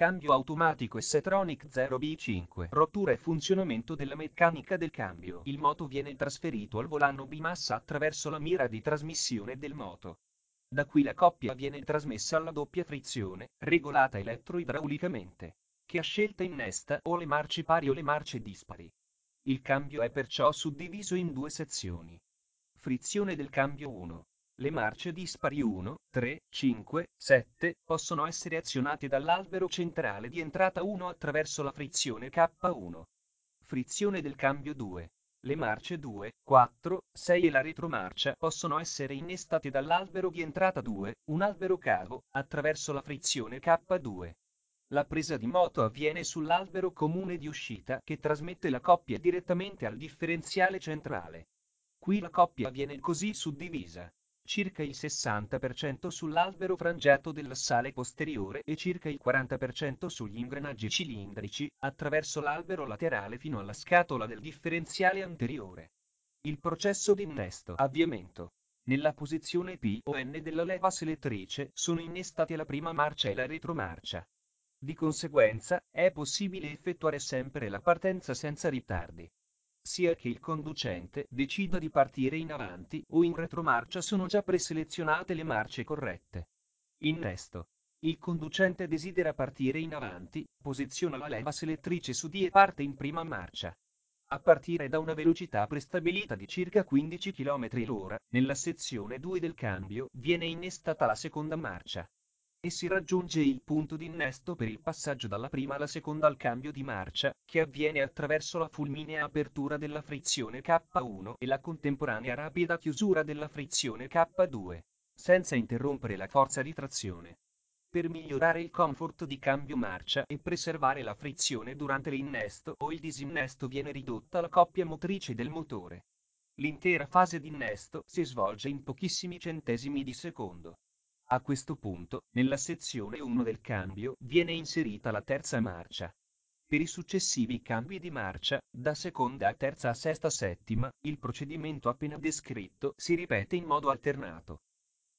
Cambio automatico S-Tronic 0B5. Rottura e funzionamento della meccanica del cambio. Il moto viene trasferito al volano bimassa attraverso la mira di trasmissione del moto. Da qui la coppia viene trasmessa alla doppia frizione, regolata elettroidraulicamente, che a scelta innesta o le marce pari o le marce dispari. Il cambio è perciò suddiviso in due sezioni. Frizione del cambio 1. Le marce dispari 1, 3, 5, 7 possono essere azionate dall'albero centrale di entrata 1 attraverso la frizione K1. Frizione del cambio 2. Le marce 2, 4, 6 e la retromarcia possono essere innestate dall'albero di entrata 2, un albero cavo, attraverso la frizione K2. La presa di moto avviene sull'albero comune di uscita che trasmette la coppia direttamente al differenziale centrale. Qui la coppia viene così suddivisa circa il 60% sull'albero frangetto dell'assale posteriore e circa il 40% sugli ingranaggi cilindrici, attraverso l'albero laterale fino alla scatola del differenziale anteriore. Il processo di innesto avviamento. Nella posizione P o N della leva selettrice sono innestate la prima marcia e la retromarcia. Di conseguenza, è possibile effettuare sempre la partenza senza ritardi sia che il conducente decida di partire in avanti o in retromarcia sono già preselezionate le marce corrette. Innesto. Il conducente desidera partire in avanti, posiziona la leva selettrice su D e parte in prima marcia. A partire da una velocità prestabilita di circa 15 km l'ora, nella sezione 2 del cambio viene innestata la seconda marcia e si raggiunge il punto di innesto per il passaggio dalla prima alla seconda al cambio di marcia, che avviene attraverso la fulminea apertura della frizione K1 e la contemporanea rapida chiusura della frizione K2, senza interrompere la forza di trazione. Per migliorare il comfort di cambio marcia e preservare la frizione durante l'innesto o il disinnesto viene ridotta la coppia motrice del motore. L'intera fase di innesto si svolge in pochissimi centesimi di secondo. A questo punto, nella sezione 1 del cambio, viene inserita la terza marcia. Per i successivi cambi di marcia, da seconda a terza a sesta a settima, il procedimento appena descritto si ripete in modo alternato.